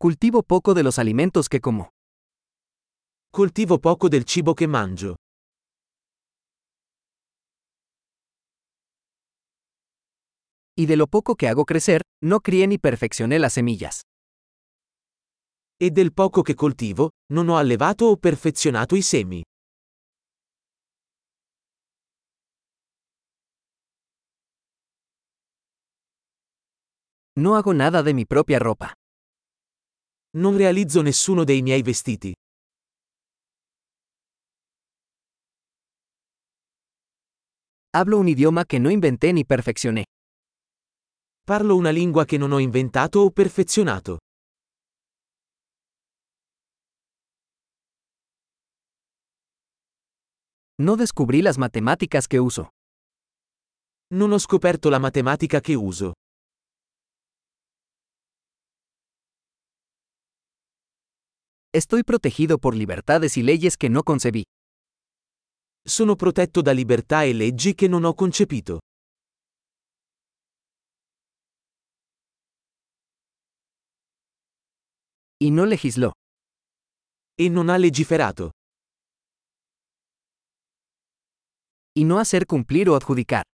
Cultivo poco de los alimentos que como. Coltivo poco del cibo che mangio. Y de lo poco que hago crecer, no crié ni perfeccioné las semillas. E del poco che coltivo, non ho allevato o perfezionato i semi. No hago nada de mi propia ropa. Non realizzo nessuno dei miei vestiti. Hablo un idioma que no inventé ni perfeccioné. Parlo una lingua che non ho inventato o perfezionato. No descubrí las matemáticas que uso. Non ho scoperto la matematica che uso. Estoy protegido por libertades y leyes que no concebí. Sono protetto da libertà e leggi che non ho concepito. Y no legisló. E non ha legiferato. Y no hacer cumplir o adjudicar.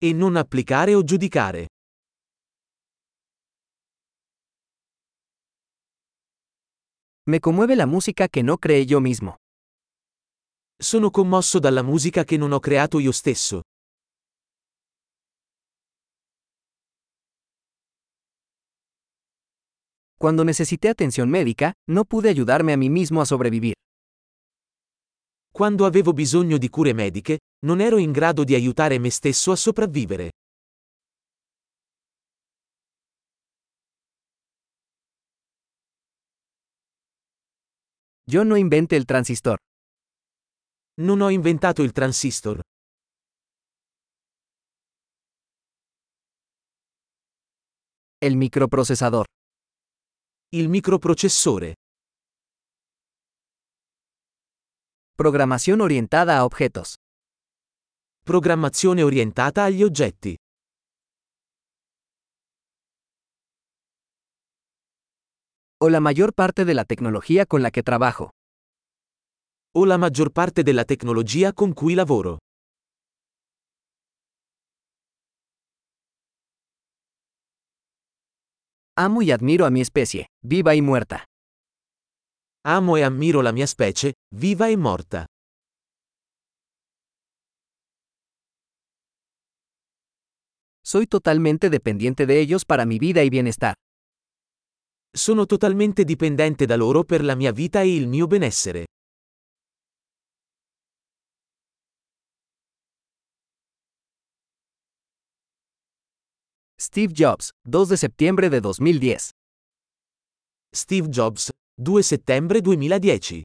E non applicare o giudicare. Me conmueve la música que no creé yo mismo. Sono commosso dalla musica che non ho creato io stesso. Cuando necesité atención médica, no pude ayudarme a mí mismo a sobrevivir. Quando avevo bisogno di cure mediche, non ero in grado di aiutare me stesso a sopravvivere. Yo no inventé el transistor. Non ho inventato il transistor. El microprocesador. Il microprocessore. Programación orientada a objetos. Programmazione orientata agli oggetti. O la mayor parte de la tecnología con la que trabajo. O la maggior parte della tecnologia con cui lavoro. Amo y admiro a mi especie, viva y muerta. Amo e ammiro la mia specie, viva e morta. Soy totalmente dependiente de ellos para mi vida y bienestar. Sono totalmente dipendente da loro per la mia vita e il mio benessere. Steve Jobs, 2 de septiembre de 2010. Steve Jobs, 2 settembre 2010